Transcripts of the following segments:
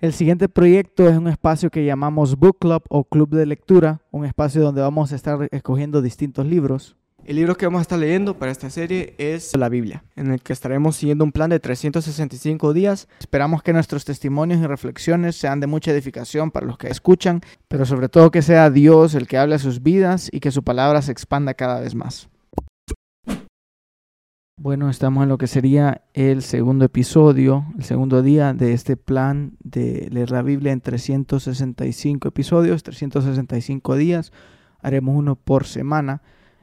El siguiente proyecto es un espacio que llamamos Book Club o Club de Lectura, un espacio donde vamos a estar escogiendo distintos libros. El libro que vamos a estar leyendo para esta serie es la Biblia, en el que estaremos siguiendo un plan de 365 días. Esperamos que nuestros testimonios y reflexiones sean de mucha edificación para los que escuchan, pero sobre todo que sea Dios el que hable a sus vidas y que su palabra se expanda cada vez más. Bueno, estamos en lo que sería el segundo episodio, el segundo día de este plan de leer la Biblia en 365 episodios, 365 días. Haremos uno por semana.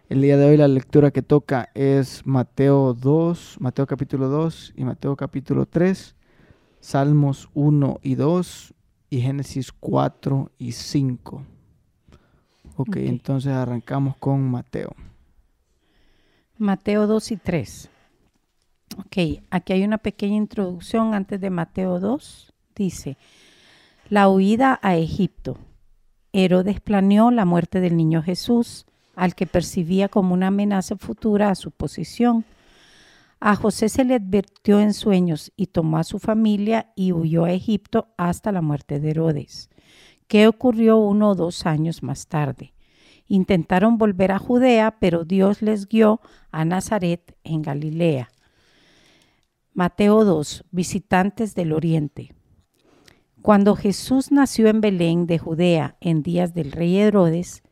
El día de hoy la lectura que toca es Mateo 2, Mateo capítulo 2 y Mateo capítulo 3, Salmos 1 y 2 y Génesis 4 y 5. Ok, okay. entonces arrancamos con Mateo. Mateo 2 y 3. Ok, aquí hay una pequeña introducción antes de Mateo 2. Dice, la huida a Egipto. Herodes planeó la muerte del niño Jesús, al que percibía como una amenaza futura a su posición. A José se le advirtió en sueños y tomó a su familia y huyó a Egipto hasta la muerte de Herodes, que ocurrió uno o dos años más tarde. Intentaron volver a Judea, pero Dios les guió a Nazaret en Galilea. Mateo 2. Visitantes del Oriente. Cuando Jesús nació en Belén de Judea en días del rey Herodes,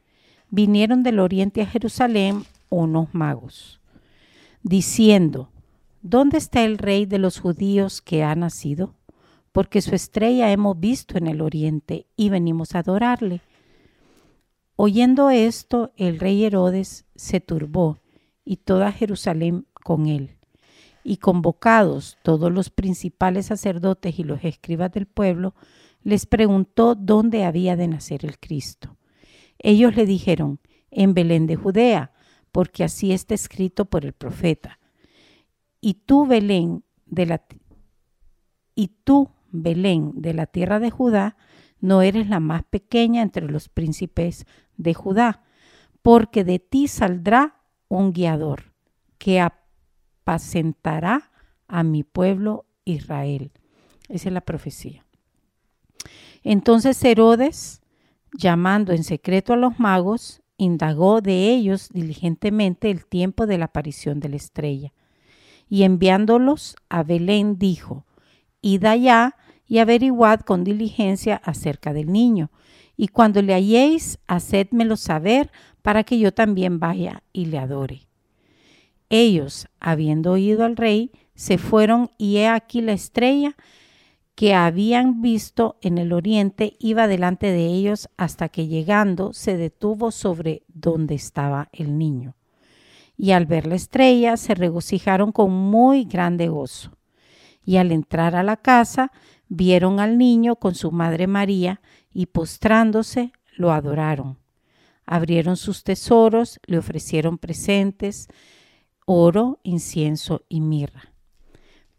vinieron del Oriente a Jerusalén unos magos, diciendo, ¿Dónde está el rey de los judíos que ha nacido? Porque su estrella hemos visto en el Oriente y venimos a adorarle. Oyendo esto, el rey Herodes se turbó y toda Jerusalén con él. Y convocados todos los principales sacerdotes y los escribas del pueblo, les preguntó dónde había de nacer el Cristo. Ellos le dijeron, en Belén de Judea, porque así está escrito por el profeta. Y tú, Belén, de la, y tú, Belén, de la tierra de Judá, no eres la más pequeña entre los príncipes de Judá, porque de ti saldrá un guiador que apacentará a mi pueblo Israel. Esa es la profecía. Entonces Herodes, llamando en secreto a los magos, indagó de ellos diligentemente el tiempo de la aparición de la estrella. Y enviándolos a Belén dijo, Id allá y averiguad con diligencia acerca del niño, y cuando le halléis, hacedmelo saber para que yo también vaya y le adore. Ellos, habiendo oído al rey, se fueron y he aquí la estrella que habían visto en el oriente iba delante de ellos hasta que llegando se detuvo sobre donde estaba el niño. Y al ver la estrella se regocijaron con muy grande gozo. Y al entrar a la casa vieron al niño con su madre María y postrándose lo adoraron. Abrieron sus tesoros, le ofrecieron presentes, oro, incienso y mirra.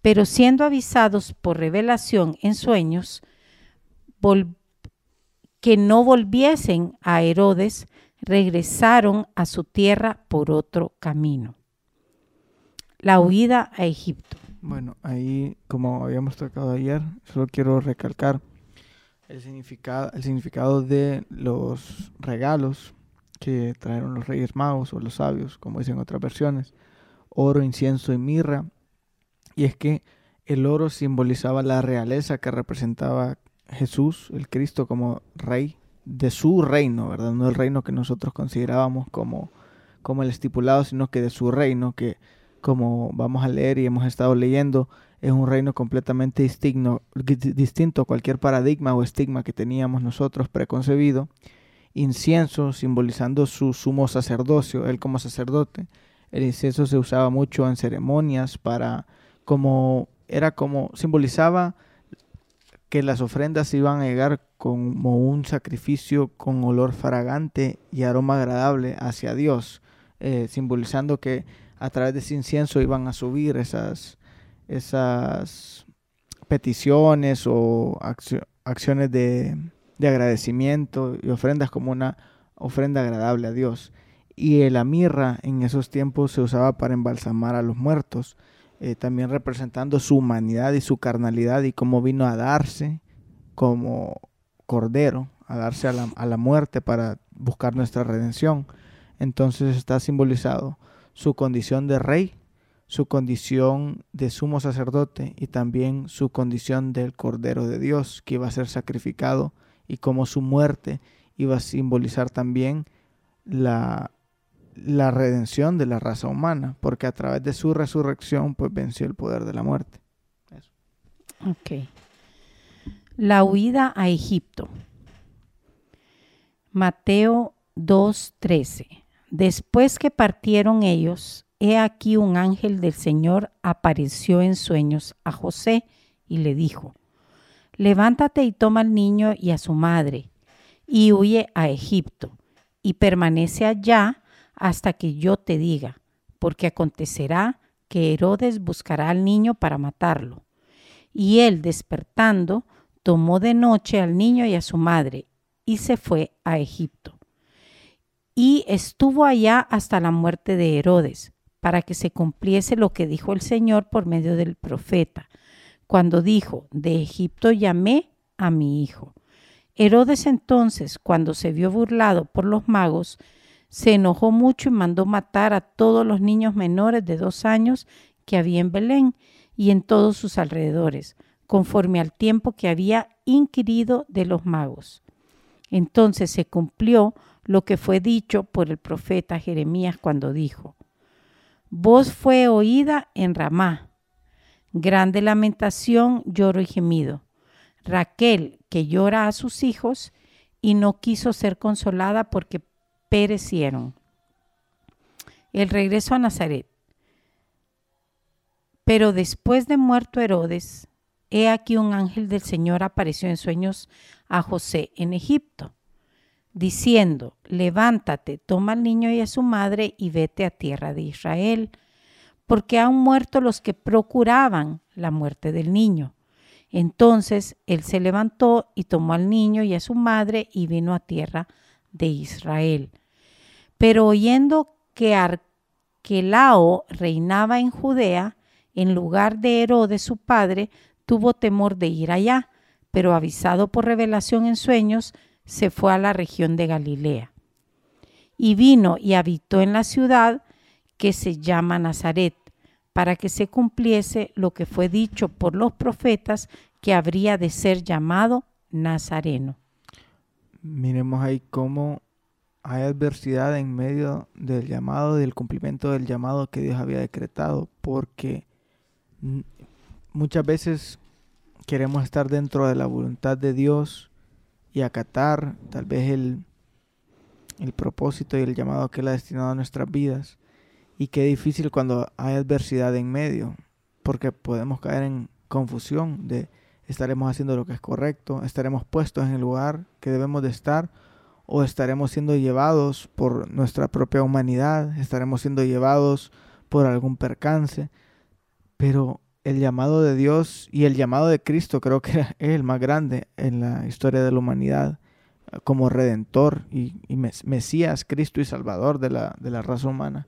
Pero siendo avisados por revelación en sueños que no volviesen a Herodes, regresaron a su tierra por otro camino. La huida a Egipto. Bueno, ahí, como habíamos tocado ayer, solo quiero recalcar el significado, el significado de los regalos que trajeron los reyes magos o los sabios, como dicen otras versiones, oro, incienso y mirra. Y es que el oro simbolizaba la realeza que representaba Jesús, el Cristo, como rey de su reino, ¿verdad? No el reino que nosotros considerábamos como, como el estipulado, sino que de su reino, que como vamos a leer y hemos estado leyendo, es un reino completamente distinto, distinto a cualquier paradigma o estigma que teníamos nosotros preconcebido. Incienso, simbolizando su sumo sacerdocio, él como sacerdote. El incienso se usaba mucho en ceremonias para, como, era como, simbolizaba que las ofrendas iban a llegar como un sacrificio con olor fragante y aroma agradable hacia Dios, eh, simbolizando que a través de ese incienso iban a subir esas, esas peticiones o acciones de, agradecimiento y ofrendas como una ofrenda agradable a Dios. Y la mirra en esos tiempos se usaba para embalsamar a los muertos, eh, también representando su humanidad y su carnalidad y cómo vino a darse como cordero, a darse a la, a la muerte para buscar nuestra redención. Entonces está simbolizado su condición de rey, su condición de sumo sacerdote y también su condición del Cordero de Dios que iba a ser sacrificado y como su muerte iba a simbolizar también la, la redención de la raza humana, porque a través de su resurrección pues venció el poder de la muerte. Ok. La huida a Egipto. Mateo 2.13. Después que partieron ellos, he aquí un ángel del Señor apareció en sueños a José y le dijo, levántate y toma al niño y a su madre y huye a Egipto y permanece allá hasta que yo te diga, porque acontecerá que Herodes buscará al niño para matarlo. Y él, despertando, tomó de noche al niño y a su madre y se fue a Egipto. Y estuvo allá hasta la muerte de Herodes, para que se cumpliese lo que dijo el Señor por medio del profeta, cuando dijo, de Egipto llamé a mi hijo. Herodes entonces, cuando se vio burlado por los magos, se enojó mucho y mandó matar a todos los niños menores de dos años que había en Belén y en todos sus alrededores, conforme al tiempo que había inquirido de los magos. Entonces se cumplió lo que fue dicho por el profeta Jeremías cuando dijo, Voz fue oída en Ramá, grande lamentación, lloro y gemido. Raquel, que llora a sus hijos y no quiso ser consolada porque perecieron. El regreso a Nazaret. Pero después de muerto Herodes, he aquí un ángel del Señor apareció en sueños a José en Egipto, diciendo, levántate, toma al niño y a su madre y vete a tierra de Israel, porque han muerto los que procuraban la muerte del niño. Entonces él se levantó y tomó al niño y a su madre y vino a tierra de Israel. Pero oyendo que Arquelao reinaba en Judea, en lugar de Herodes su padre, tuvo temor de ir allá, pero avisado por revelación en sueños, se fue a la región de Galilea. Y vino y habitó en la ciudad que se llama Nazaret, para que se cumpliese lo que fue dicho por los profetas que habría de ser llamado Nazareno. Miremos ahí cómo hay adversidad en medio del llamado, del cumplimiento del llamado que Dios había decretado, porque muchas veces queremos estar dentro de la voluntad de Dios y acatar tal vez el, el propósito y el llamado que Él ha destinado a nuestras vidas. Y qué difícil cuando hay adversidad en medio, porque podemos caer en confusión de estaremos haciendo lo que es correcto, estaremos puestos en el lugar que debemos de estar o estaremos siendo llevados por nuestra propia humanidad, estaremos siendo llevados por algún percance, pero el llamado de Dios y el llamado de Cristo creo que es el más grande en la historia de la humanidad como redentor y, Mesías, Cristo y Salvador de la, de la raza humana.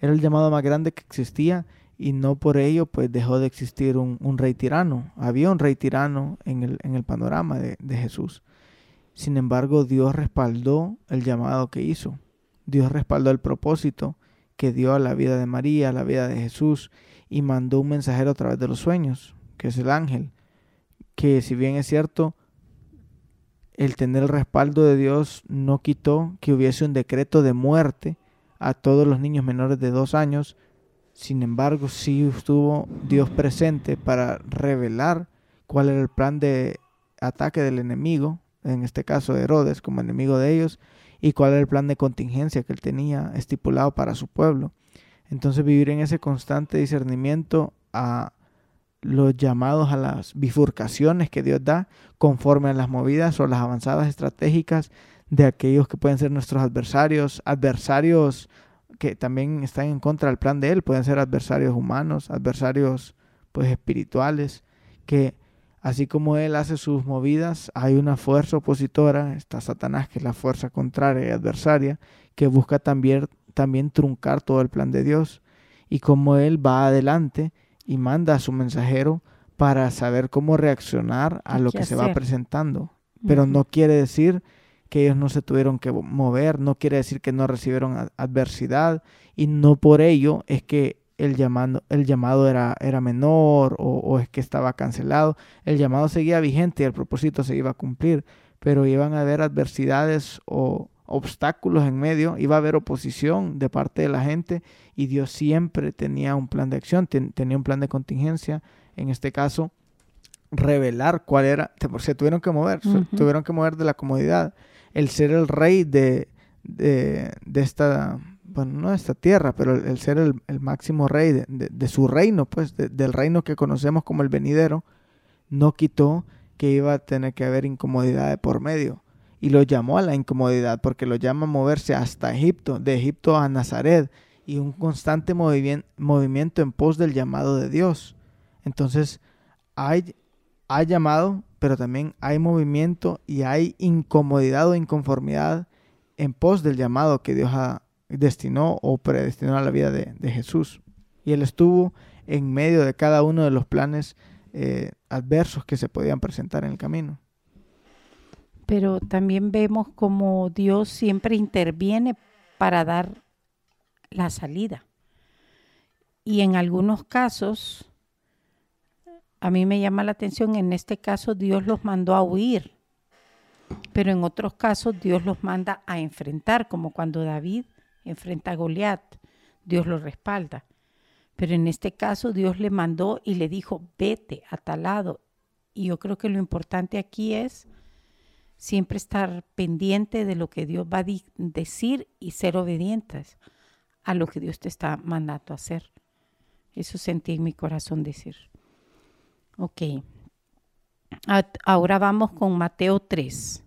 Era el llamado más grande que existía y no por ello pues dejó de existir un, rey tirano. Había un rey tirano en el, en el panorama de, de, Jesús. Sin embargo, Dios respaldó el llamado que hizo. Dios respaldó el propósito que dio a la vida de María, a la vida de Jesús, y mandó un mensajero a través de los sueños, que es el ángel, que si bien es cierto, el tener el respaldo de Dios no quitó que hubiese un decreto de muerte a todos los niños menores de dos años, sin embargo, sí estuvo Dios presente para revelar cuál era el plan de ataque del enemigo, en este caso de Herodes como enemigo de ellos, y cuál era el plan de contingencia que él tenía estipulado para su pueblo. Entonces vivir en ese constante discernimiento a los llamados a las bifurcaciones que Dios da conforme a las movidas o las avanzadas estratégicas de aquellos que pueden ser nuestros adversarios, adversarios que también están en contra del plan de él, pueden ser adversarios humanos, adversarios pues espirituales, que así como él hace sus movidas, hay una fuerza opositora, está Satanás, que es la fuerza contraria y adversaria, que busca también, también truncar todo el plan de Dios. Y como él va adelante y manda a su mensajero para saber cómo reaccionar a ¿Y lo que se va presentando. Pero no quiere decir que ellos no se tuvieron que mover, no quiere decir que no recibieron adversidad y no por ello es que el llamado, el llamado era, era menor o, o es que estaba cancelado. El llamado seguía vigente y el propósito se iba a cumplir, pero iban a haber adversidades o obstáculos en medio, iba a haber oposición de parte de la gente y Dios siempre tenía un plan de acción, ten- tenía un plan de contingencia. En este caso, revelar cuál era, se tuvieron que mover, se tuvieron que mover de la comodidad. El ser el rey de, de, de esta, bueno, no de esta tierra, pero el, el ser el, el máximo rey de, de- su reino, pues, de- del reino que conocemos como el venidero, no quitó que iba a tener que haber incomodidad de por medio. Y lo llamó a la incomodidad, porque lo llama a moverse hasta Egipto, de Egipto a Nazaret, y un constante movimien- movimiento en pos del llamado de Dios. Entonces, hay, hay llamado, pero también hay movimiento y hay incomodidad o inconformidad en pos del llamado que Dios ha destinó o predestinó a la vida de, de Jesús. Y Él estuvo en medio de cada uno de los planes eh, adversos que se podían presentar en el camino. Pero también vemos como Dios siempre interviene para dar la salida. Y en algunos casos, a mí me llama la atención, en este caso Dios los mandó a huir, pero en otros casos Dios los manda a enfrentar, como cuando David enfrenta a Goliat, Dios lo respalda. Pero en este caso Dios le mandó y le dijo, vete a tal lado. Y yo creo que lo importante aquí es siempre estar pendiente de lo que Dios va a decir y ser obedientes a lo que Dios te está mandando hacer. Eso sentí en mi corazón decir. Ok. Ahora vamos con Mateo 3.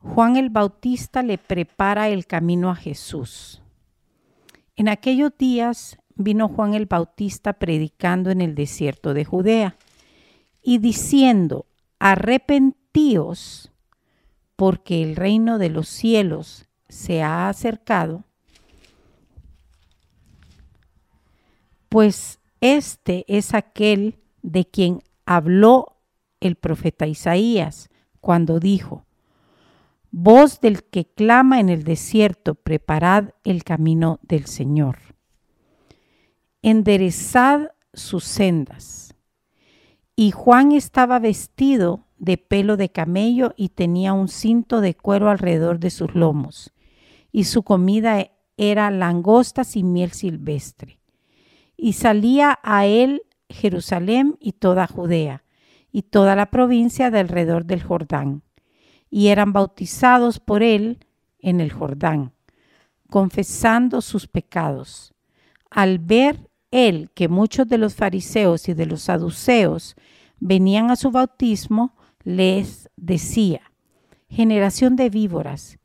Juan el Bautista le prepara el camino a Jesús. En aquellos días vino Juan el Bautista predicando en el desierto de Judea y diciendo, arrepentíos porque el reino de los cielos se ha acercado, pues este es aquel de quien habló el profeta Isaías cuando dijo, voz del que clama en el desierto, preparad el camino del Señor, enderezad sus sendas. Y Juan estaba vestido de pelo de camello y tenía un cinto de cuero alrededor de sus lomos, y su comida era langostas y miel silvestre. Y salía a él Jerusalén y toda Judea, y toda la provincia de alrededor del Jordán, y eran bautizados por él en el Jordán, confesando sus pecados. Al ver él que muchos de los fariseos y de los saduceos venían a su bautismo, les decía, generación de víboras,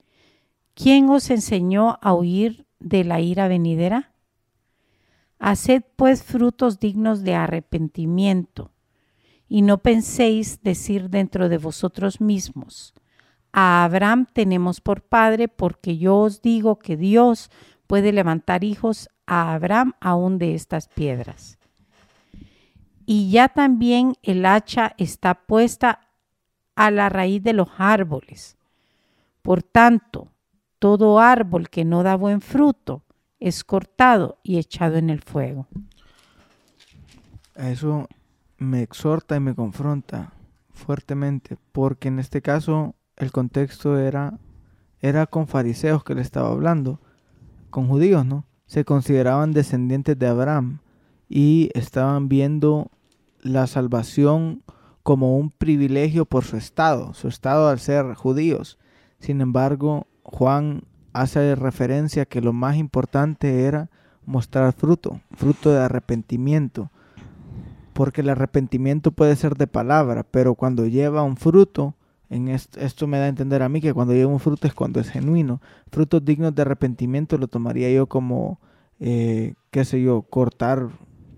¿quién os enseñó a huir de la ira venidera? Haced pues frutos dignos de arrepentimiento, y no penséis decir dentro de vosotros mismos, a Abraham tenemos por padre, porque yo os digo que Dios puede levantar hijos a Abraham aún de estas piedras. Y ya también el hacha está puesta a la raíz de los árboles. Por tanto, todo árbol que no da buen fruto es cortado y echado en el fuego. Eso me exhorta y me confronta fuertemente, porque en este caso el contexto era, era con fariseos que le estaba hablando, con judíos, ¿no? Se consideraban descendientes de Abraham y estaban viendo la salvación como un privilegio por su estado, su estado al ser judíos. Sin embargo, Juan hace referencia que lo más importante era mostrar fruto, fruto de arrepentimiento, porque el arrepentimiento puede ser de palabra, pero cuando lleva un fruto, en esto, me da a entender a mí que cuando lleva un fruto es cuando es genuino. Frutos dignos de arrepentimiento lo tomaría yo como, eh, qué sé yo, cortar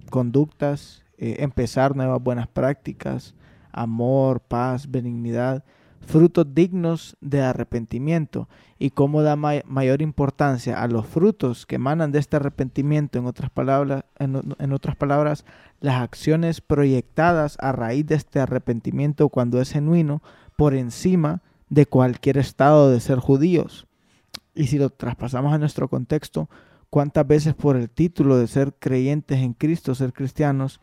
conductas, eh, empezar nuevas buenas prácticas, amor, paz, benignidad. frutos dignos de arrepentimiento y cómo da mayor importancia a los frutos que emanan de este arrepentimiento, en otras palabras, en, otras palabras, las acciones proyectadas a raíz de este arrepentimiento cuando es genuino, por encima de cualquier estado de ser judíos. Y si lo traspasamos a nuestro contexto, ¿cuántas veces por el título de ser creyentes en Cristo, ser cristianos,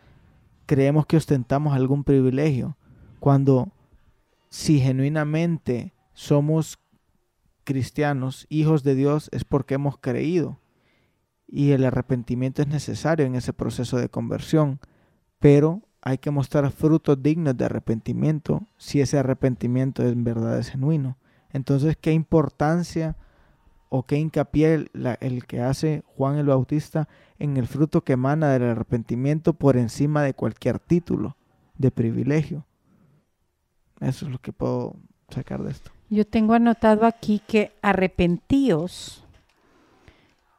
creemos que ostentamos algún privilegio? Cuando si genuinamente somos cristianos, hijos de Dios, es porque hemos creído. Y el arrepentimiento es necesario en ese proceso de conversión, pero hay que mostrar frutos dignos de arrepentimiento si ese arrepentimiento en verdad es genuino. Entonces, ¿qué importancia o qué hincapié el, el, que hace Juan el Bautista en el fruto que emana del arrepentimiento por encima de cualquier título de privilegio? Eso es lo que puedo sacar de esto. Yo tengo anotado aquí que arrepentíos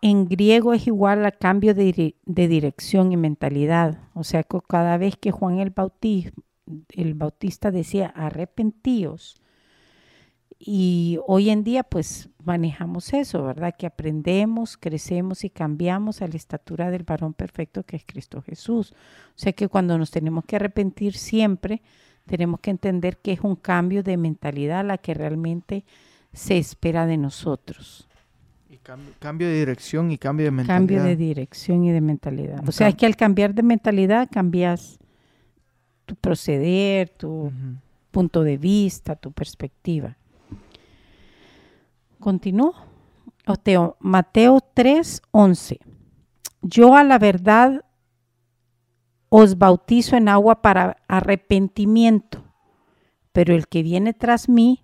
en griego es igual a cambio de, dirección y mentalidad. O sea, que cada vez que Juan el, el Bautista decía arrepentíos, y hoy en día pues manejamos eso, ¿verdad? Que aprendemos, crecemos y cambiamos a la estatura del varón perfecto que es Cristo Jesús. O sea que cuando nos tenemos que arrepentir siempre, tenemos que entender que es un cambio de mentalidad la que realmente se espera de nosotros. Y cambio, de dirección y cambio de mentalidad. Cambio de dirección y de mentalidad. o sea, es que al cambiar de mentalidad cambias tu proceder, tu punto de vista, tu perspectiva. Continúo. Mateo 3, 11. Yo a la verdad os bautizo en agua para arrepentimiento, pero el que viene tras mí,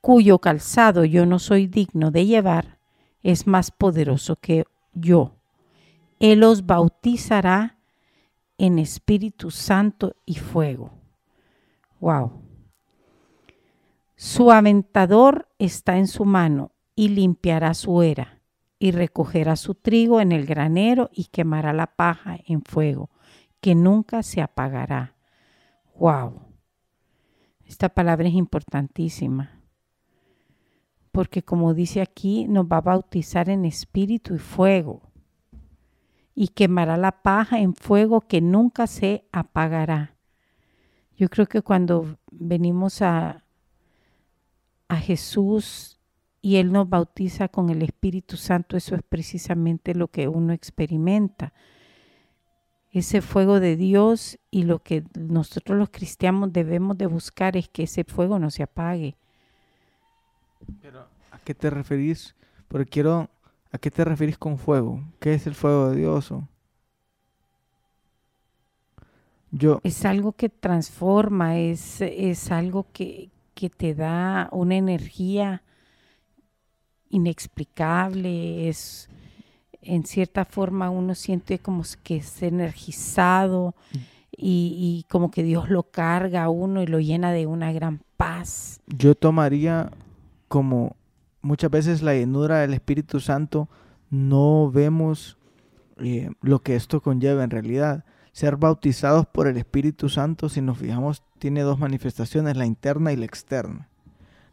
cuyo calzado yo no soy digno de llevar, es más poderoso que yo. Él os bautizará en Espíritu Santo y fuego. Wow. Su aventador está en su mano y limpiará su era y recogerá su trigo en el granero y quemará la paja en fuego que nunca se apagará. ¡Wow! Esta palabra es importantísima. Porque como dice aquí, nos va a bautizar en espíritu y fuego. Y quemará la paja en fuego que nunca se apagará. Yo creo que cuando venimos a, a Jesús y Él nos bautiza con el Espíritu Santo, eso es precisamente lo que uno experimenta ese fuego de Dios y lo que nosotros los cristianos debemos de buscar es que ese fuego no se apague. Pero, ¿a qué te referís? Porque quiero, ¿a qué te referís con fuego? ¿Qué es el fuego de Dios? Yo, es algo que transforma, es, es algo que, que te da una energía inexplicable, es en cierta forma uno siente como que es energizado y, como que Dios lo carga a uno y lo llena de una gran paz. Yo tomaría como muchas veces la llenura del Espíritu Santo no vemos eh, lo que esto conlleva en realidad. Ser bautizados por el Espíritu Santo, si nos fijamos, tiene dos manifestaciones, la interna y la externa.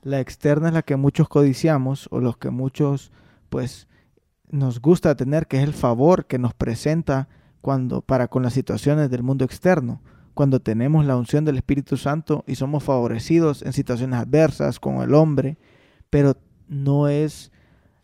La externa es la que muchos codiciamos o los que muchos pues nos gusta tener, que es el favor que nos presenta cuando para con las situaciones del mundo externo, cuando tenemos la unción del Espíritu Santo y somos favorecidos en situaciones adversas con el hombre, pero no es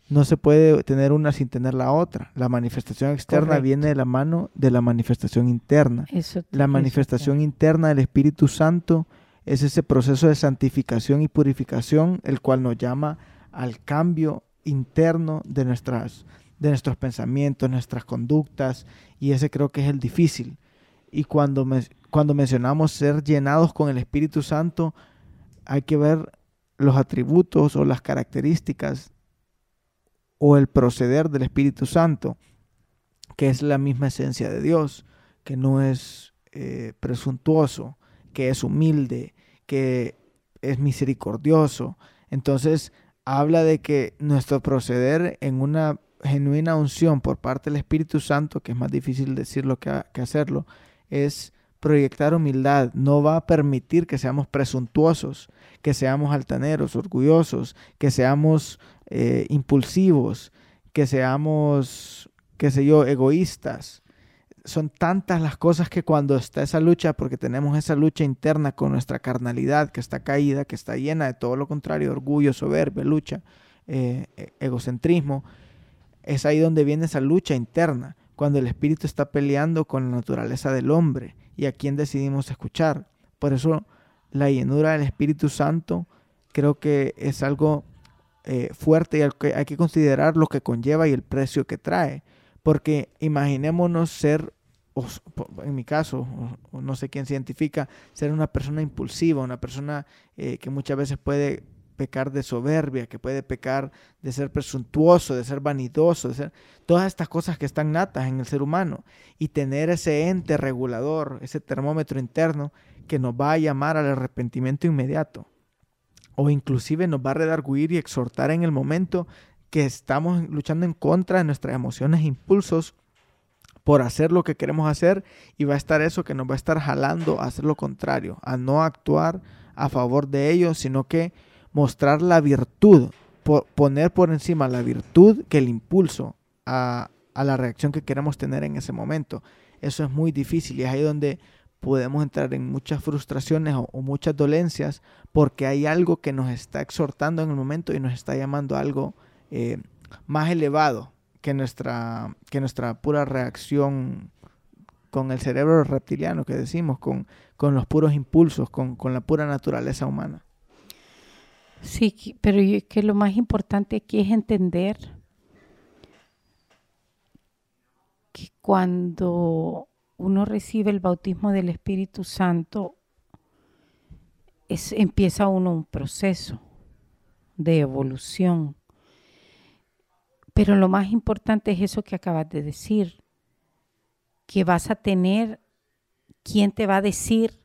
no se puede tener una sin tener la otra. La manifestación externa viene de la mano de la manifestación interna. la manifestación interna del Espíritu Santo es ese proceso de santificación y purificación, el cual nos llama al cambio interno de nuestras de nuestros pensamientos, nuestras conductas, y ese creo que es el difícil. Y cuando, cuando mencionamos ser llenados con el Espíritu Santo, hay que ver los atributos o las características o el proceder del Espíritu Santo, que es la misma esencia de Dios, que no es eh, presuntuoso, que es humilde, que es misericordioso. Entonces habla de que nuestro proceder en una genuina unción por parte del Espíritu Santo, que es más difícil decirlo que, hacerlo, es proyectar humildad, no va a permitir que seamos presuntuosos, que seamos altaneros, orgullosos, que seamos eh, impulsivos, que seamos, qué sé yo, egoístas. Son tantas las cosas que cuando está esa lucha, porque tenemos esa lucha interna con nuestra carnalidad que está caída, que está llena de todo lo contrario, orgullo, soberbia, lucha, eh, e, egocentrismo, es ahí donde viene esa lucha interna, cuando el espíritu está peleando con la naturaleza del hombre y a quién decidimos escuchar. Por eso la llenura del Espíritu Santo creo que es algo eh, fuerte y hay que considerar lo que conlleva y el precio que trae. Porque imaginémonos ser, en mi caso, no sé quién se identifica, ser una persona impulsiva, una persona eh, que muchas veces puede pecar de soberbia, que puede pecar de ser presuntuoso, de ser vanidoso, de ser todas estas cosas que están natas en el ser humano y tener ese ente regulador, ese termómetro interno que nos va a llamar al arrepentimiento inmediato o inclusive nos va a redarguir y exhortar en el momento que estamos luchando en contra de nuestras emociones e impulsos por hacer lo que queremos hacer y va a estar eso que nos va a estar jalando a hacer lo contrario, a no actuar a favor de ellos, sino que mostrar la virtud, poner por encima la virtud que el impulso a, la reacción que queremos tener en ese momento. Eso es muy difícil y es ahí donde podemos entrar en muchas frustraciones o, muchas dolencias porque hay algo que nos está exhortando en el momento y nos está llamando a algo eh, más elevado que nuestra, que nuestra pura reacción con el cerebro reptiliano que decimos, con, con los puros impulsos, con, con la pura naturaleza humana. Sí, pero que lo más importante aquí es entender que cuando uno recibe el bautismo del Espíritu Santo, es, empieza uno un proceso de evolución. Pero lo más importante es eso que acabas de decir, que vas a tener quien te va a decir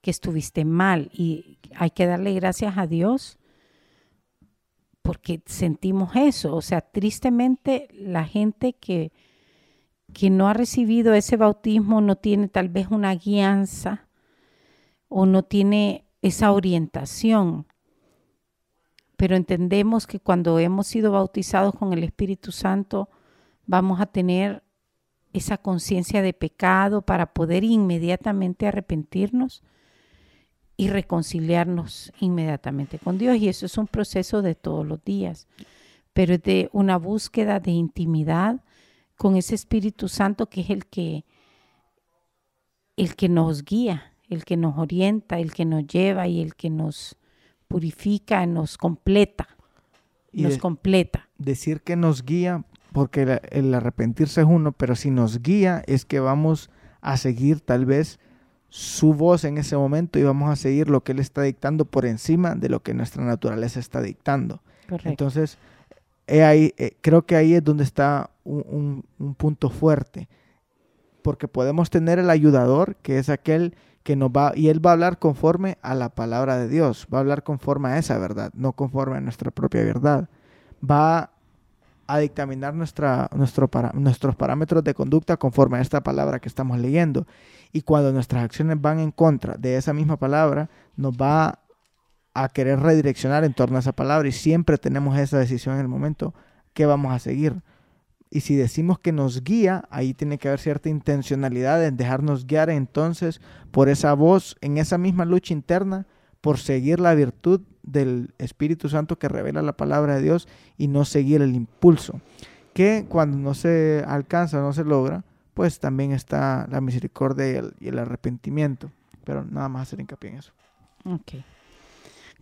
que estuviste mal y hay que darle gracias a Dios porque sentimos eso. O sea, tristemente la gente que, que no ha recibido ese bautismo no tiene tal vez una guianza o no tiene esa orientación. Pero entendemos que cuando hemos sido bautizados con el Espíritu Santo, vamos a tener esa conciencia de pecado para poder inmediatamente arrepentirnos y reconciliarnos inmediatamente con Dios. Y eso es un proceso de todos los días, pero es de una búsqueda de intimidad con ese Espíritu Santo que es el que, el que nos guía, el que nos orienta, el que nos lleva y el que nos purifica, nos completa. Y nos completa. Decir que nos guía, porque el arrepentirse es uno, pero si nos guía es que vamos a seguir tal vez su voz en ese momento y vamos a seguir lo que Él está dictando por encima de lo que nuestra naturaleza está dictando. Entonces, ahí, eh, creo que ahí es donde está un, punto fuerte, porque podemos tener el ayudador, que es aquel que nos va, y Él va a hablar conforme a la palabra de Dios, va a hablar conforme a esa verdad, no conforme a nuestra propia verdad. Va a dictaminar nuestra, nuestro nuestros parámetros de conducta conforme a esta palabra que estamos leyendo. Y cuando nuestras acciones van en contra de esa misma palabra, nos va a querer redireccionar en torno a esa palabra y siempre tenemos esa decisión en el momento que vamos a seguir. Y si decimos que nos guía, ahí tiene que haber cierta intencionalidad en dejarnos guiar entonces por esa voz en esa misma lucha interna, por seguir la virtud del Espíritu Santo que revela la palabra de Dios y no seguir el impulso. Que cuando no se alcanza, no se logra, pues también está la misericordia y el, arrepentimiento. Pero nada más hacer hincapié en eso. Ok.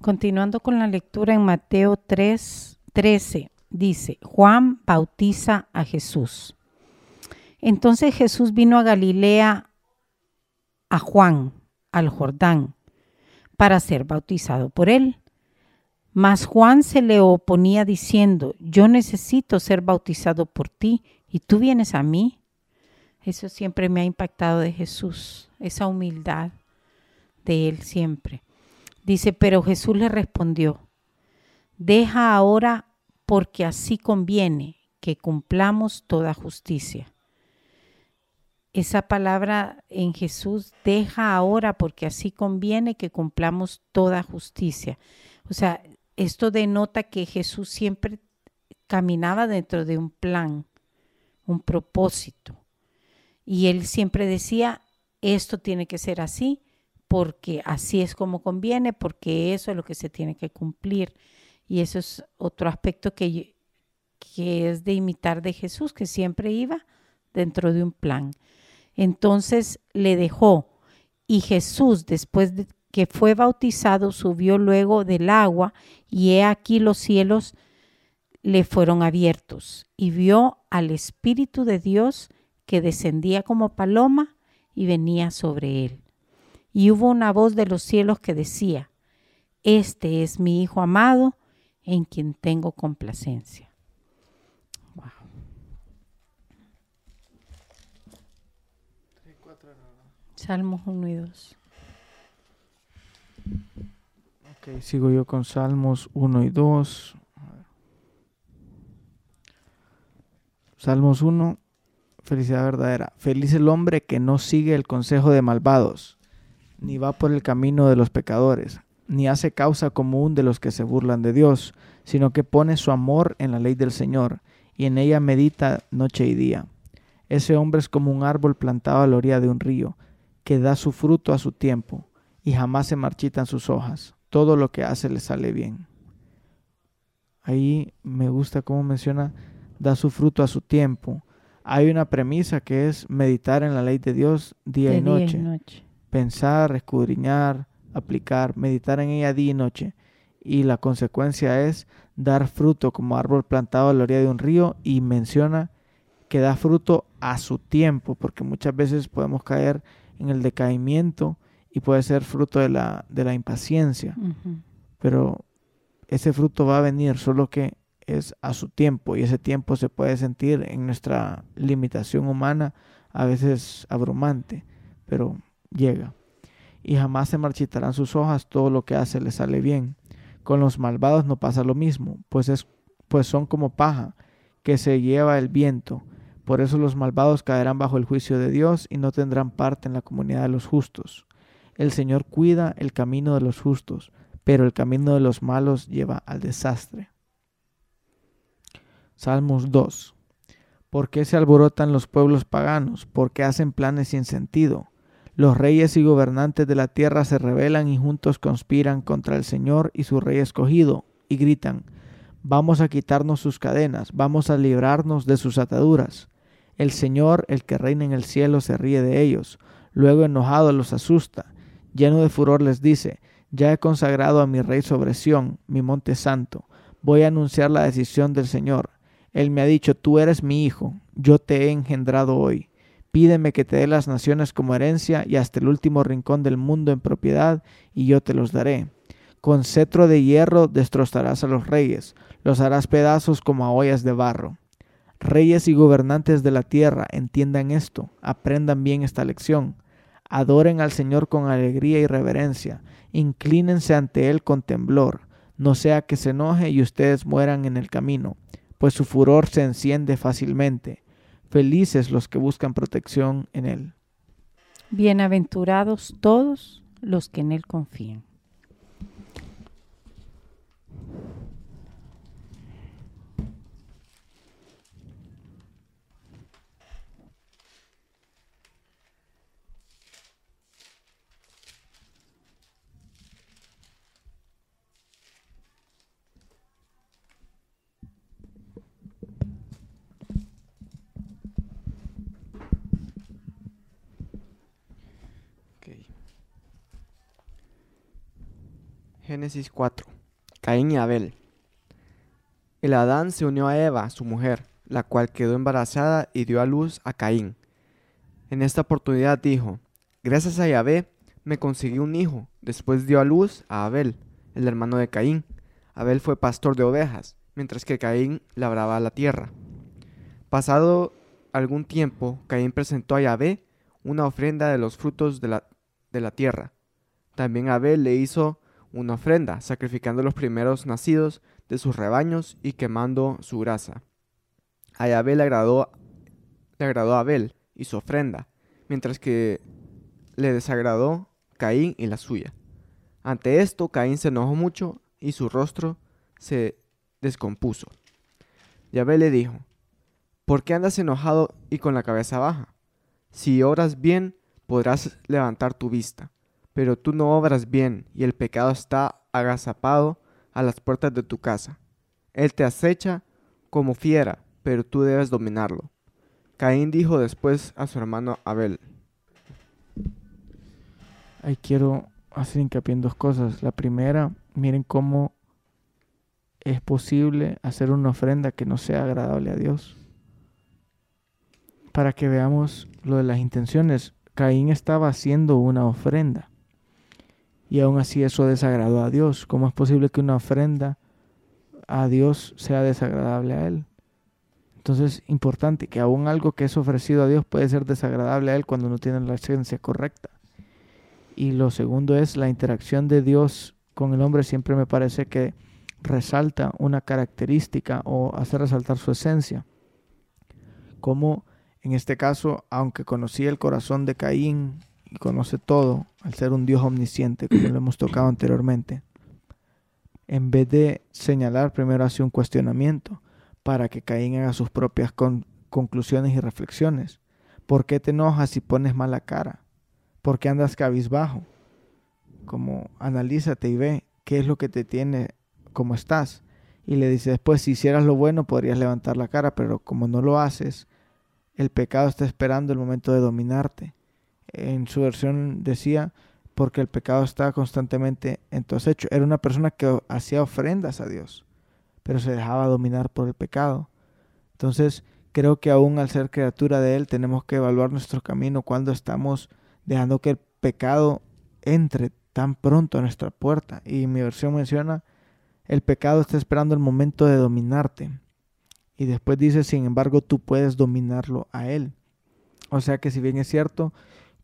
Continuando con la lectura en Mateo 3, 13, dice, Juan bautiza a Jesús. Entonces Jesús vino a Galilea a Juan, al Jordán, para ser bautizado por él. Mas Juan se le oponía diciendo, yo necesito ser bautizado por ti y tú vienes a mí. Eso siempre me ha impactado de Jesús, esa humildad de él siempre. Dice, pero Jesús le respondió, deja ahora porque así conviene que cumplamos toda justicia. esa palabra en Jesús deja ahora porque así conviene que cumplamos toda justicia. O sea, esto denota que Jesús siempre caminaba dentro de un plan, un propósito. Y él siempre decía, esto tiene que ser así, porque así es como conviene, porque eso es lo que se tiene que cumplir. Y eso es otro aspecto que, que es de imitar de Jesús, que siempre iba dentro de un plan. Entonces le dejó y Jesús, después de que fue bautizado, subió luego del agua y he aquí los cielos le fueron abiertos y vio al Espíritu de Dios que descendía como paloma y venía sobre él. Y hubo una voz de los cielos que decía, Este es mi Hijo amado, en quien tengo complacencia. Salmos 1 y 2. Ok, sigo yo con Salmos 1 y 2. Salmos 1, felicidad verdadera. Feliz el hombre que no sigue el consejo de malvados, ni va por el camino de los pecadores, ni hace causa común de los que se burlan de Dios, sino que pone su amor en la ley del Señor, y en ella medita noche y día. Ese hombre es como un árbol plantado a la orilla de un río, que da su fruto a su tiempo, y jamás se marchitan sus hojas. Todo lo que hace le sale bien. Ahí me gusta cómo menciona, da su fruto a su tiempo. Hay una premisa que es meditar en la ley de Dios día, De y, noche. y noche. Pensar, escudriñar, aplicar, meditar en ella día y noche. Y la consecuencia es dar fruto como árbol plantado a la orilla de un río y menciona que da fruto a su tiempo, porque muchas veces podemos caer en el decaimiento y puede ser fruto de la, de la impaciencia, pero ese fruto va a venir, solo que es a su tiempo y ese tiempo se puede sentir en nuestra limitación humana a veces abrumante, pero llega. Y jamás se marchitarán sus hojas, todo lo que hace le sale bien. Con los malvados no pasa lo mismo, pues, es, pues son como paja que se lleva el viento. Por eso los malvados caerán bajo el juicio de Dios y no tendrán parte en la comunidad de los justos. El Señor cuida el camino de los justos, pero el camino de los malos lleva al desastre. Salmos 2. ¿Por qué se alborotan los pueblos paganos? ¿Por qué hacen planes sin sentido? Los reyes y gobernantes de la tierra se rebelan y juntos conspiran contra el Señor y su rey escogido, y gritan, Vamos a quitarnos sus cadenas, vamos a librarnos de sus ataduras. El Señor, el que reina en el cielo, se ríe de ellos, luego enojado los asusta, lleno de furor les dice, Ya he consagrado a mi rey sobre Sión, mi monte santo, voy a anunciar la decisión del Señor. Él me ha dicho, Tú eres mi hijo, yo te he engendrado hoy. Pídeme que te dé las naciones como herencia y hasta el último rincón del mundo en propiedad, y yo te los daré. Con cetro de hierro destrozarás a los reyes, los harás pedazos como a ollas de barro. Reyes y gobernantes de la tierra, entiendan esto, aprendan bien esta lección. Adoren al Señor con alegría y reverencia, inclínense ante Él con temblor, no sea que se enoje y ustedes mueran en el camino, pues su furor se enciende fácilmente. Felices los que buscan protección en Él. Bienaventurados todos los que en Él confían. Génesis 4. Caín y Abel. El Adán se unió a Eva, su mujer, la cual quedó embarazada y dio a luz a Caín. En esta oportunidad dijo, Gracias a Yahvé me conseguí un hijo. Después dio a luz a Abel, el hermano de Caín. Abel fue pastor de ovejas, mientras que Caín labraba la tierra. Pasado algún tiempo, Caín presentó a Yahvé una ofrenda de los frutos de la, de la tierra. También Abel le hizo una ofrenda, sacrificando los primeros nacidos de sus rebaños y quemando su grasa. A Yahvé le agradó, le agradó a Abel y su ofrenda, mientras que le desagradó Caín y la suya. Ante esto, Caín se enojó mucho y su rostro se descompuso. Yahvé le dijo, ¿por qué andas enojado y con la cabeza baja? Si obras bien, podrás levantar tu vista, pero tú no obras bien y el pecado está agazapado a las puertas de tu casa. Él te acecha como fiera, pero tú debes dominarlo. Caín dijo después a su hermano Abel. Ahí quiero hacer hincapié en dos cosas. La primera, miren cómo es posible hacer una ofrenda que no sea agradable a Dios. Para que veamos lo de las intenciones. Caín estaba haciendo una ofrenda y aún así eso desagradó a Dios. ¿Cómo es posible que una ofrenda a Dios sea desagradable a Él? Entonces, importante que aún algo que es ofrecido a Dios puede ser desagradable a Él cuando no tiene la esencia correcta. Y lo segundo es la interacción de Dios con el hombre siempre me parece que resalta una característica o hace resaltar su esencia. Como en este caso, aunque conocía el corazón de Caín y conoce todo, al ser un Dios omnisciente, como lo hemos tocado anteriormente, en vez de señalar, primero hace un cuestionamiento para que Caín haga sus propias conclusiones y reflexiones. ¿Por qué te enojas y pones mala cara? ¿Por qué andas cabizbajo? Como analízate y ve qué es lo que te tiene como estás. Y le dice después, si hicieras lo bueno podrías levantar la cara, pero como no lo haces, el pecado está esperando el momento de dominarte. En su versión decía, porque el pecado está constantemente en tu acecho. Era una persona que hacía ofrendas a Dios, pero se dejaba dominar por el pecado. Entonces, creo que aún al ser criatura de Él tenemos que evaluar nuestro camino cuando estamos dejando que el pecado entre tan pronto a nuestra puerta. Y mi versión menciona, el pecado está esperando el momento de dominarte. Y después dice, sin embargo, tú puedes dominarlo a Él. O sea que si bien es cierto,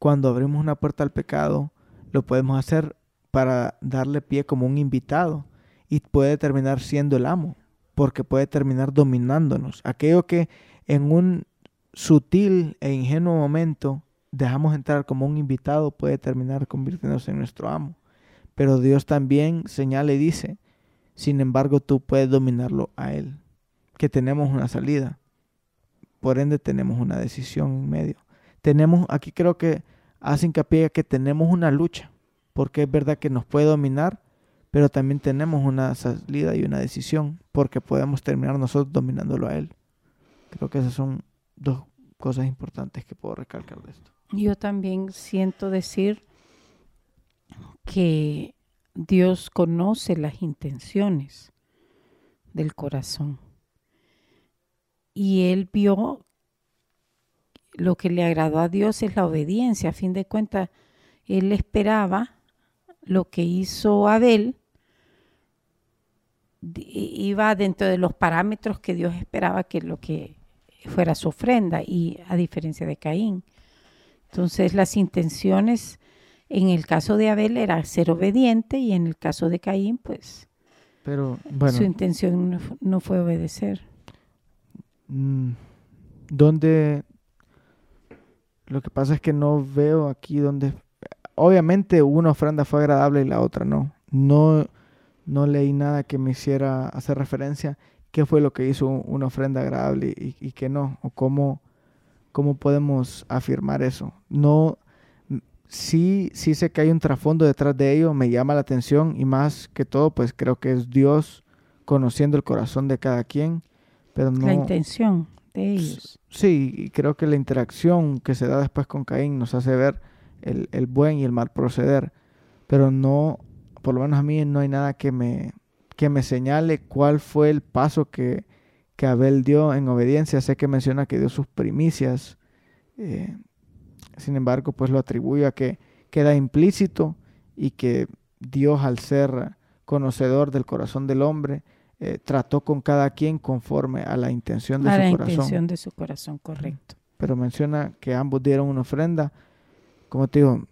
cuando abrimos una puerta al pecado, lo podemos hacer para darle pie como un invitado y puede terminar siendo el amo, porque puede terminar dominándonos. Aquello que en un sutil e ingenuo momento dejamos entrar como un invitado puede terminar convirtiéndose en nuestro amo. Pero Dios también señala y dice, sin embargo tú puedes dominarlo a Él, que tenemos una salida. Por ende tenemos una decisión en medio. Tenemos, aquí creo que hace hincapié que tenemos una lucha, porque es verdad que nos puede dominar, pero también tenemos una salida y una decisión, porque podemos terminar nosotros dominándolo a Él. Creo que esas son dos cosas importantes que puedo recalcar de esto. Yo también siento decir que Dios conoce las intenciones del corazón. Y Él vio lo que le agradó a Dios es la obediencia. A fin de cuentas, Él esperaba lo que hizo Abel, iba dentro de los parámetros que Dios esperaba que lo que fuera su ofrenda, y a diferencia de Caín. Entonces las intenciones en el caso de Abel era ser obediente y en el caso de Caín, pues Pero, bueno, su intención no, fue obedecer. Mm, ¿Dónde? Lo que pasa es que no veo aquí donde... Obviamente una ofrenda fue agradable y la otra no. No, no leí nada que me hiciera hacer referencia qué fue lo que hizo una ofrenda agradable y, y qué no, o cómo ¿Cómo podemos afirmar eso? No, sí, sí sé que hay un trasfondo detrás de ello, me llama la atención y más que todo, pues creo que es Dios conociendo el corazón de cada quien, pero no... La intención de ellos. Sí, y creo que la interacción que se da después con Caín nos hace ver el, el buen y el mal proceder, pero no, por lo menos a mí no hay nada que me, que me señale cuál fue el paso que, que Abel dio en obediencia. Sé que menciona que dio sus primicias. Eh, sin embargo, pues lo atribuye a que queda implícito y que Dios, al ser conocedor del corazón del hombre, eh, trató con cada quien conforme a la intención de a su la corazón. intención de su corazón, correcto. Pero menciona que ambos dieron una ofrenda. Como te digo,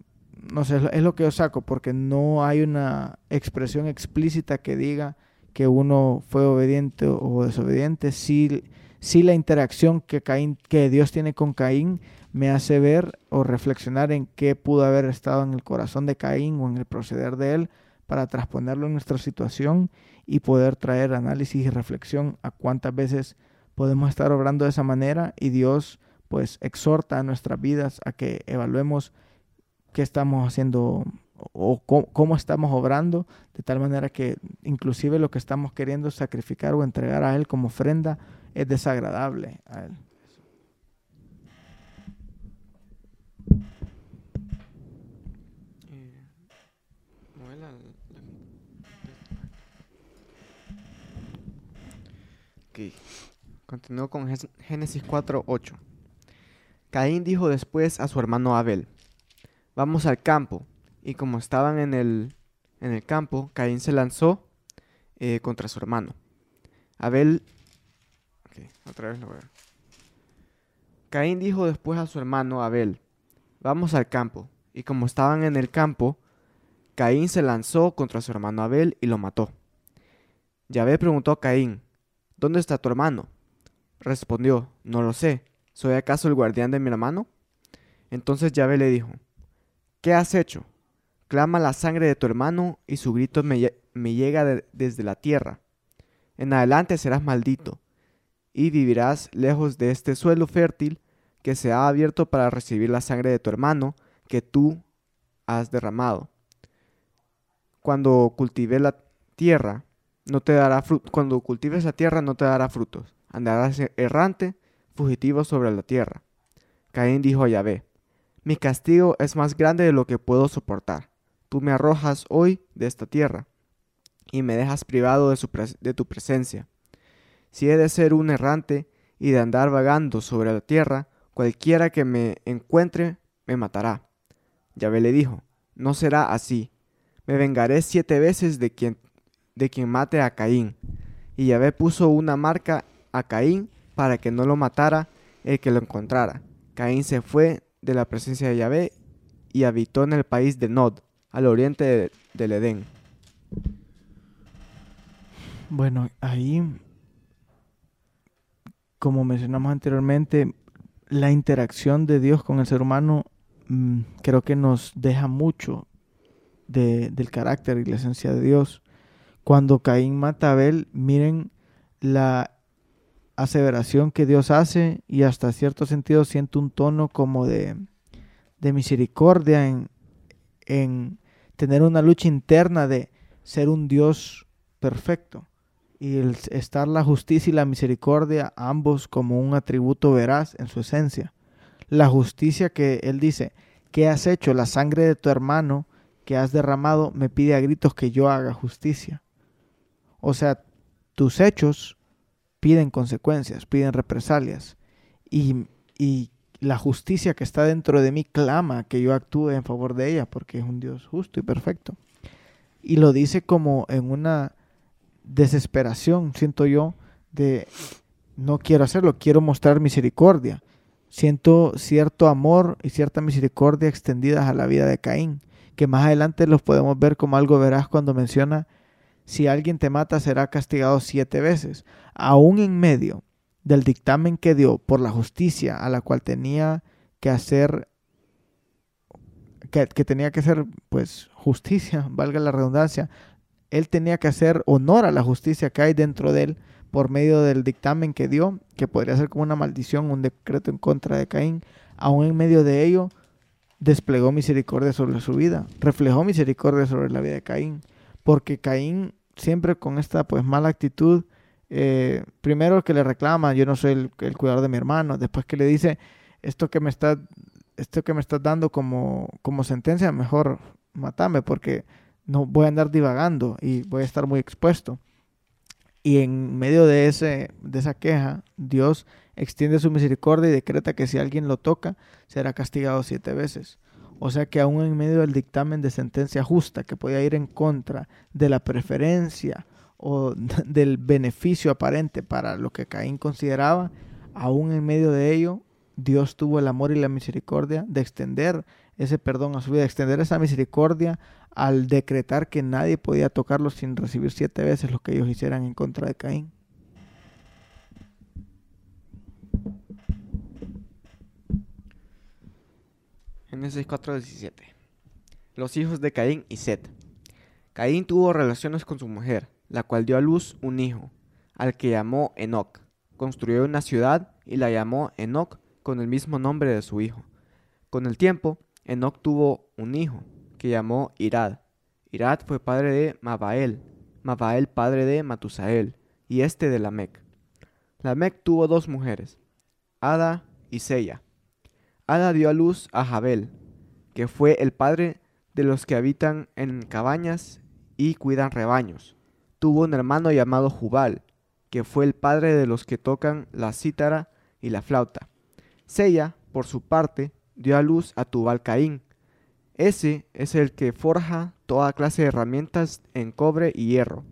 no sé, es lo- es lo que yo saco, porque no hay una expresión explícita que diga que uno fue obediente o desobediente, sí, sí la interacción que, Caín, que Dios tiene con Caín me hace ver o reflexionar en qué pudo haber estado en el corazón de Caín o en el proceder de él para transponerlo en nuestra situación y poder traer análisis y reflexión a cuántas veces podemos estar obrando de esa manera y Dios pues exhorta a nuestras vidas a que evaluemos qué estamos haciendo o cómo, estamos obrando, de tal manera que inclusive lo que estamos queriendo sacrificar o entregar a Él como ofrenda es desagradable a Él. Continúo con Génesis 4:8. Caín dijo después a su hermano Abel, vamos al campo. Y como estaban en el, en el campo, Caín se lanzó eh, contra su hermano. Abel... otra vez lo veo. Caín dijo después a su hermano Abel, vamos al campo. Y como estaban en el campo, Caín se lanzó contra su hermano Abel y lo mató. Yahvé preguntó a Caín, ¿Dónde está tu hermano? Respondió, No lo sé. ¿Soy acaso el guardián de mi hermano? Entonces Yahvé le dijo, ¿Qué has hecho? Clama la sangre de tu hermano y su grito me, llega desde la tierra. En adelante serás maldito y vivirás lejos de este suelo fértil que se ha abierto para recibir la sangre de tu hermano que tú has derramado. Cuando cultive la tierra, no te dará cuando cultives la tierra no te dará frutos. Andarás errante, fugitivo sobre la tierra. Caín dijo a Yahvé, mi castigo es más grande de lo que puedo soportar. Tú me arrojas hoy de esta tierra y me dejas privado de, de tu presencia. Si he de ser un errante y de andar vagando sobre la tierra, cualquiera que me encuentre me matará. Yahvé le dijo, no será así. Me vengaré siete veces de quien de quien mate a Caín. Y Yahvé puso una marca a Caín para que no lo matara el que lo encontrara. Caín se fue de la presencia de Yahvé y habitó en el país de Nod, al oriente del Edén. Bueno, ahí, como mencionamos anteriormente, la interacción de Dios con el ser humano mm, creo que nos deja mucho del carácter y la esencia de Dios. Cuando Caín mata a Abel, miren la aseveración que Dios hace y hasta cierto sentido siento un tono como de, misericordia en, en tener una lucha interna de ser un Dios perfecto y el estar la justicia y la misericordia ambos como un atributo veraz en su esencia. La justicia que él dice, ¿qué has hecho? La sangre de tu hermano que has derramado me pide a gritos que yo haga justicia. O sea, tus hechos piden consecuencias, piden represalias. Y, la justicia que está dentro de mí clama que yo actúe en favor de ella, porque es un Dios justo y perfecto. Y lo dice como en una desesperación, siento yo, de no quiero hacerlo, quiero mostrar misericordia. Siento cierto amor y cierta misericordia extendidas a la vida de Caín, que más adelante los podemos ver como algo veraz cuando menciona si alguien te mata será castigado siete veces, aún en medio del dictamen que dio por la justicia a la cual tenía que hacer, que, tenía que hacer pues justicia, valga la redundancia, él tenía que hacer honor a la justicia que hay dentro de él por medio del dictamen que dio, que podría ser como una maldición, un decreto en contra de Caín, aún en medio de ello desplegó misericordia sobre su vida, reflejó misericordia sobre la vida de Caín, porque Caín siempre con esta pues mala actitud, eh, primero que le reclama, yo no soy el, cuidador de mi hermano, después que le dice, esto que me está, esto que me estás dando como, como sentencia, mejor matame porque no voy a andar divagando y voy a estar muy expuesto. Y en medio de, ese, de esa queja, Dios extiende su misericordia y decreta que si alguien lo toca, será castigado siete veces. O sea que aún en medio del dictamen de sentencia justa que podía ir en contra de la preferencia o del beneficio aparente para lo que Caín consideraba, aún en medio de ello, Dios tuvo el amor y la misericordia de extender ese perdón a su vida, de extender esa misericordia al decretar que nadie podía tocarlo sin recibir siete veces lo que ellos hicieran en contra de Caín. Génesis 4:17. Los hijos de Caín y Set. Caín tuvo relaciones con su mujer, la cual dio a luz un hijo, al que llamó Enoc. Construyó una ciudad y la llamó Enoc con el mismo nombre de su hijo. Con el tiempo, Enoc tuvo un hijo, que llamó Irad. Irad fue padre de Mabael, Mabael padre de Matusael, y este de Lamec. Lamec tuvo dos mujeres, Ada y Sella. Ada dio a luz a Jabel, que fue el padre de los que habitan en cabañas y cuidan rebaños. Tuvo un hermano llamado Jubal, que fue el padre de los que tocan la cítara y la flauta. Sella, por su parte, dio a luz a Tubal Caín. Ese es el que forja toda clase de herramientas en cobre y hierro.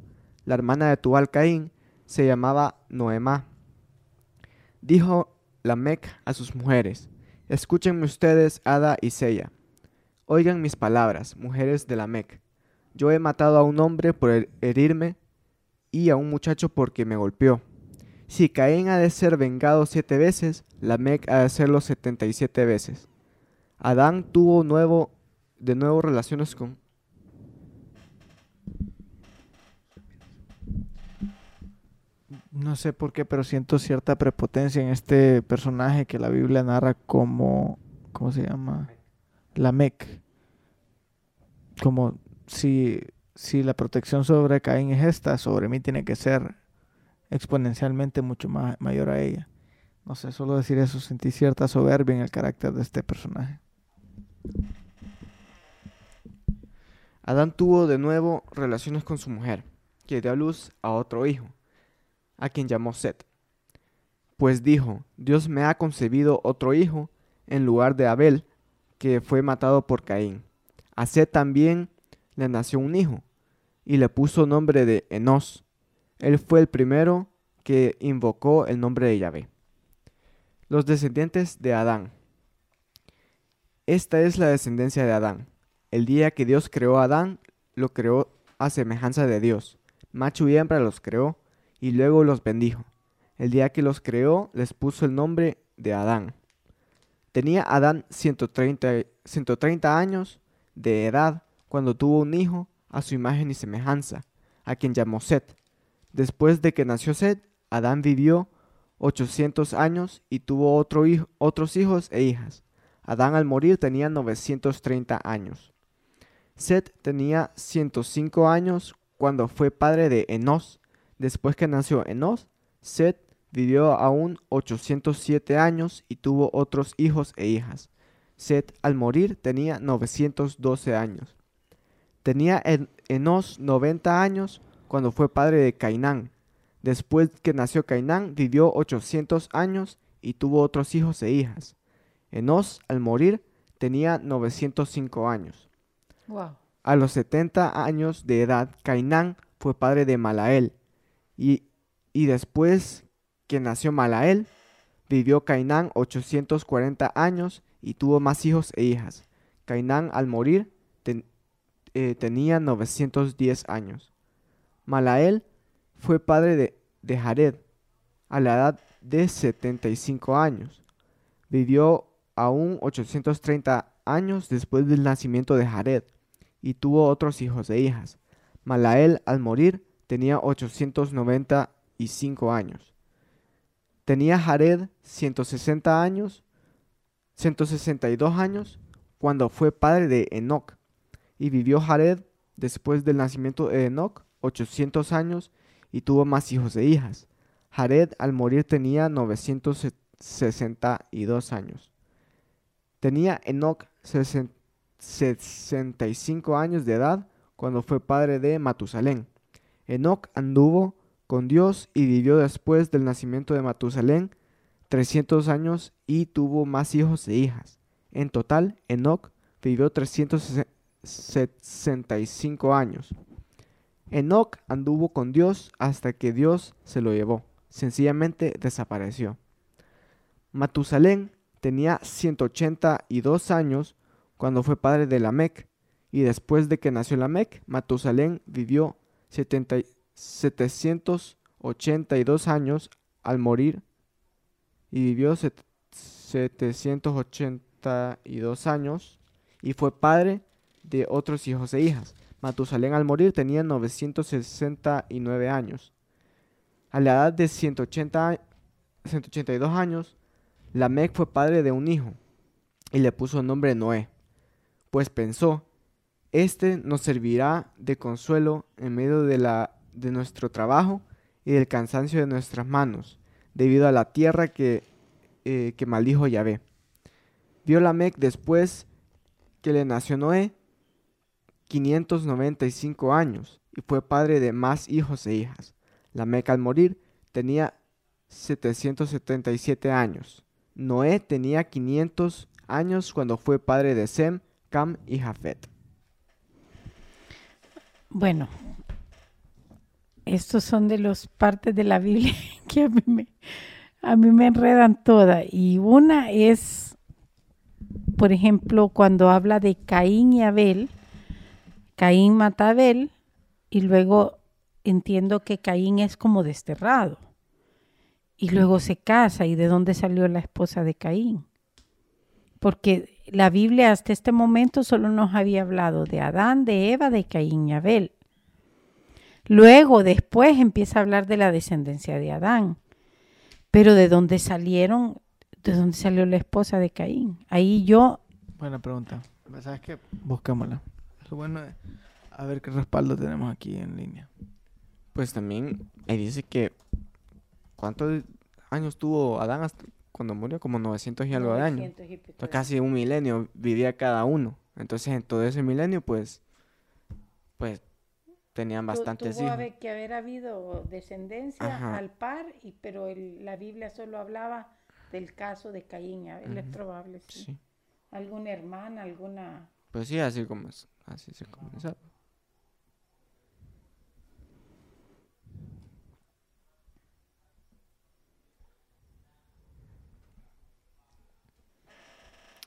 La hermana de Tubal Caín se llamaba Noemá. Dijo Lamec a sus mujeres, Escúchenme ustedes, Ada y Sella. Oigan mis palabras, mujeres de Lamec. Yo he matado a un hombre por herirme y a un muchacho porque me golpeó. Si Caín ha de ser vengado siete veces, Lamec ha de serlo setenta y siete veces. Adán tuvo nuevo, de nuevo relaciones con... No sé por qué, pero siento cierta prepotencia en este personaje que la Biblia narra como... ¿Cómo se llama? Lamec. Como si, si la protección sobre Caín es esta, sobre mí tiene que ser exponencialmente mucho más, mayor a ella. No sé, solo decir eso, sentí cierta soberbia en el carácter de este personaje. Adán tuvo de nuevo relaciones con su mujer, que dio a luz a otro hijo, a quien llamó Set. Pues dijo, Dios me ha concebido otro hijo en lugar de Abel, que fue matado por Caín. A Set también le nació un hijo, y le puso nombre de Enos. Él fue el primero que invocó el nombre de Yahvé. Los descendientes de Adán. Esta es la descendencia de Adán. El día que Dios creó a Adán, lo creó a semejanza de Dios. Macho y hembra los creó y luego los bendijo. El día que los creó, les puso el nombre de Adán. Tenía Adán 130, 130 años de edad cuando tuvo un hijo a su imagen y semejanza, a quien llamó Set. Después de que nació Set, Adán vivió 800 años y tuvo otro otros hijos e hijas. Adán al morir tenía 930 años. Set tenía 105 años cuando fue padre de Enos. Después que nació Enos, Set vivió aún 807 años y tuvo otros hijos e hijas. Set al morir tenía 912 años. Tenía Enos 90 años cuando fue padre de Cainán. Después que nació Cainán, vivió 800 años y tuvo otros hijos e hijas. Enos, al morir, tenía 905 años. A los 70 años de edad, Cainán fue padre de Malael. Y, y después que nació Malael, vivió Cainán 840 años y tuvo más hijos e hijas. Cainán, al morir, eh, tenía 910 años. Malael fue padre de, de Jared a la edad de 75 años. Vivió aún 830 años después del nacimiento de Jared y tuvo otros hijos e hijas. Malael al morir tenía 895 años. Tenía Jared 160 años, 162 años cuando fue padre de Enoch y vivió Jared después del nacimiento de Enoch 800 años y tuvo más hijos e hijas. Jared al morir tenía 962 años. Tenía Enoch 65 años de edad cuando fue padre de Matusalén. Enoch anduvo con Dios y vivió después del nacimiento de Matusalén 300 años y tuvo más hijos e hijas. En total, Enoch vivió 365 años. Enoch anduvo con Dios hasta que Dios se lo llevó. Sencillamente desapareció. Matusalén tenía 182 años cuando fue padre de Lamec, y después de que nació Lamec, Matusalén vivió 782 años al morir y vivió 780 182 años y fue padre de otros hijos e hijas. Matusalén al morir tenía 969 años. A la edad de 180, 182 años, Lamec fue padre de un hijo y le puso el nombre Noé, pues pensó, este nos servirá de consuelo en medio de, la, de nuestro trabajo y del cansancio de nuestras manos, debido a la tierra que, eh, que maldijo Yahvé. Vio Lamec después que le nació Noé 595 años y fue padre de más hijos e hijas. Lamec al morir tenía 777 años. Noé tenía 500 años cuando fue padre de Sem, Cam y Jafet. Bueno, estos son de las partes de la Biblia que a mí me, a mí me enredan todas. Y una es, por ejemplo, cuando habla de Caín y Abel. Caín mata a Abel y luego entiendo que Caín es como desterrado. Y luego se casa. ¿Y de dónde salió la esposa de Caín? Porque la Biblia hasta este momento solo nos había hablado de Adán, de Eva, de Caín y Abel. Luego, después empieza a hablar de la descendencia de Adán. Pero ¿de dónde salieron? ¿De dónde salió la esposa de Caín? Ahí yo... Buena pregunta. ¿Sabes qué? Buscámosla. Lo bueno es a ver qué respaldo tenemos aquí en línea. Pues también ahí dice que ¿cuántos años tuvo Adán hasta cuando murió? Como 900 y algo de años. 900 y pico Entonces, casi un milenio vivía cada uno. Entonces en todo ese milenio pues pues tenían bastantes tuvo hijos. haber- que haber habido descendencia Ajá. al par, y, pero el- la Biblia solo hablaba del caso de Caín y Abel. Es Ujú. probable, sí. Sí. Alguna hermana, alguna... Pues sí, así como es- así se comenzó.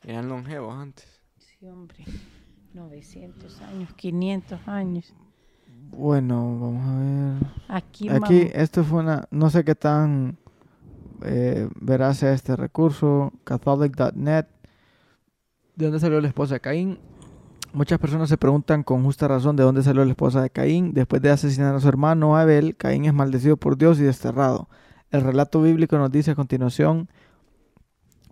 Eran longevos antes. Sí, hombre. 900 años, 500 años. Bueno, vamos a ver. Aquí, Aquí, mam- esto fue una. No sé qué tan eh, veraz sea este recurso. Catholic.net. ¿De dónde salió la esposa de Caín? Muchas personas se preguntan con justa razón de dónde salió la esposa de Caín. Después de asesinar a su hermano Abel, Caín es maldecido por Dios y desterrado. El relato bíblico nos dice a continuación,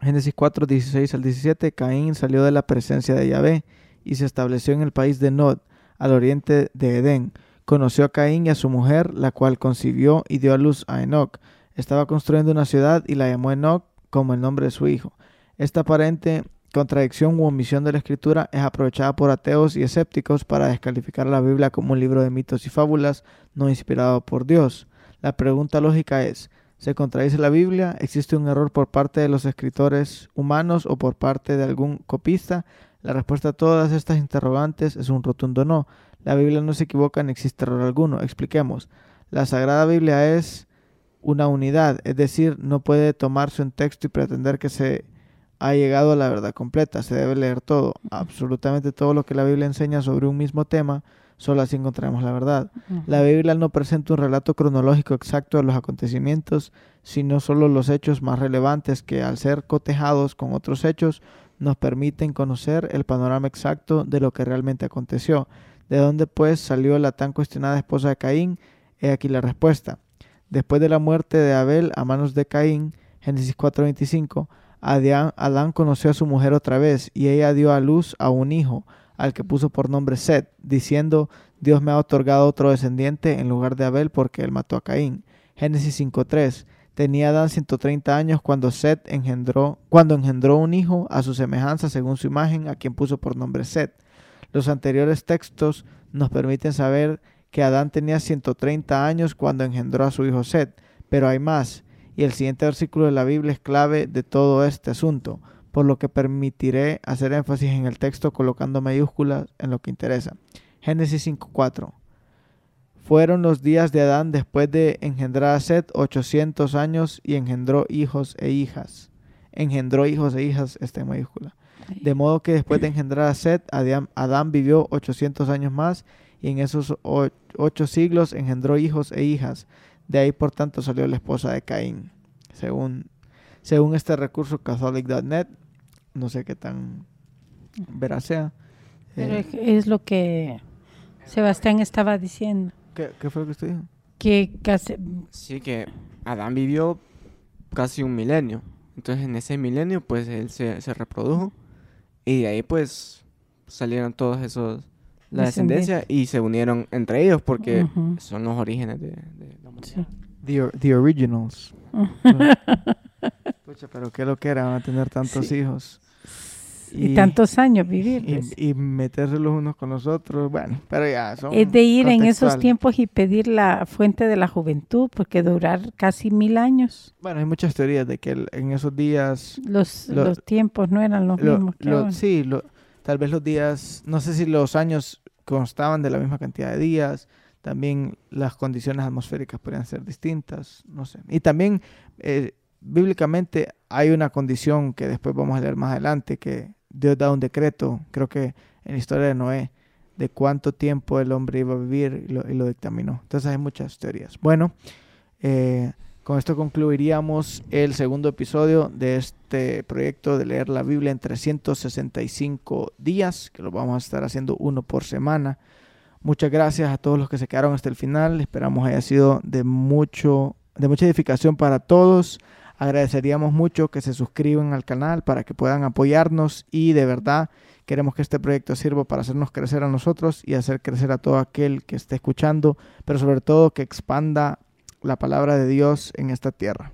Génesis 4, 16 al 17, Caín salió de la presencia de Yahvé y se estableció en el país de Nod, al oriente de Edén. Conoció a Caín y a su mujer, la cual concibió y dio a luz a Enoc. Estaba construyendo una ciudad y la llamó Enoc como el nombre de su hijo. Esta aparente contradicción u omisión de la escritura es aprovechada por ateos y escépticos para descalificar la Biblia como un libro de mitos y fábulas no inspirado por Dios. La pregunta lógica es, ¿se contradice la Biblia? ¿Existe un error por parte de los escritores humanos o por parte de algún copista? La respuesta a todas estas interrogantes es un rotundo no. La Biblia no se equivoca ni existe error alguno. Expliquemos. La Sagrada Biblia es una unidad, es decir, no puede tomarse un texto y pretender que se ha llegado a la verdad completa. Se debe leer todo, absolutamente todo lo que la Biblia enseña sobre un mismo tema, solo así encontraremos la verdad. La Biblia no presenta un relato cronológico exacto de los acontecimientos, sino solo los hechos más relevantes que, al ser cotejados con otros hechos, nos permiten conocer el panorama exacto de lo que realmente aconteció. ¿De dónde pues salió la tan cuestionada esposa de Caín? He aquí la respuesta. Después de la muerte de Abel a manos de Caín, Génesis 4:25, Adán, Adán conoció a su mujer otra vez y ella dio a luz a un hijo, al que puso por nombre Set, diciendo, Dios me ha otorgado otro descendiente en lugar de Abel porque él mató a Caín. Génesis 5:3. Tenía Adán 130 años cuando Set engendró, cuando engendró un hijo a su semejanza según su imagen, a quien puso por nombre Set. Los anteriores textos nos permiten saber que Adán tenía 130 años cuando engendró a su hijo Set, pero hay más, y el siguiente versículo de la Biblia es clave de todo este asunto, por lo que permitiré hacer énfasis en el texto colocando mayúsculas en lo que interesa. Génesis 5:4 Fueron los días de Adán después de engendrar a Set 800 años y engendró hijos e hijas. Engendró hijos e hijas, está en mayúscula. De modo que después de engendrar a Set, Adán, vivió 800 años más y en esos ocho siglos engendró hijos e hijas. De ahí, por tanto, salió la esposa de Caín. Según, según este recurso catholic.net, no sé qué tan veraz sea. Pero Eh, es- es lo que Sebastián estaba diciendo. ¿qué, qué fue lo que usted dijo? Que casi, Sí, que Adán vivió casi un milenio. Entonces en ese milenio pues él se, se reprodujo y de ahí pues salieron todos esos, la descendencia y se unieron entre ellos porque Ujú. son los orígenes de, de la humanidad. Sí. The, or- the Originals. Pucha, pero qué lo que era van a tener tantos Sí. hijos. Y, tantos años y, vivirles. y meterse los unos con los otros. Bueno, pero ya son. Es de ir en esos tiempos y pedir la fuente de la juventud, porque durar casi mil años. Bueno, hay muchas teorías de que en esos días. Los, Lo- los tiempos no eran los lo- mismos que lo- ahora. sí, lo- tal vez los días. No sé si los años constaban de la misma cantidad de días. También las condiciones atmosféricas podrían ser distintas. No sé. Y también, eh, bíblicamente, hay una condición que después vamos a leer más adelante: que Dios da un decreto, creo que en la historia de Noé, de cuánto tiempo el hombre iba a vivir y lo, dictaminó. Entonces hay muchas teorías. Bueno, eh, con esto concluiríamos el segundo episodio de este proyecto de leer la Biblia en 365 días, que lo vamos a estar haciendo uno por semana. Muchas gracias a todos los que se quedaron hasta el final. Esperamos haya sido de mucho, de mucha edificación para todos. Agradeceríamos mucho que se suscriban al canal para que puedan apoyarnos y de verdad queremos que este proyecto sirva para hacernos crecer a nosotros y hacer crecer a todo aquel que esté escuchando, pero sobre todo que expanda la palabra de Dios en esta tierra.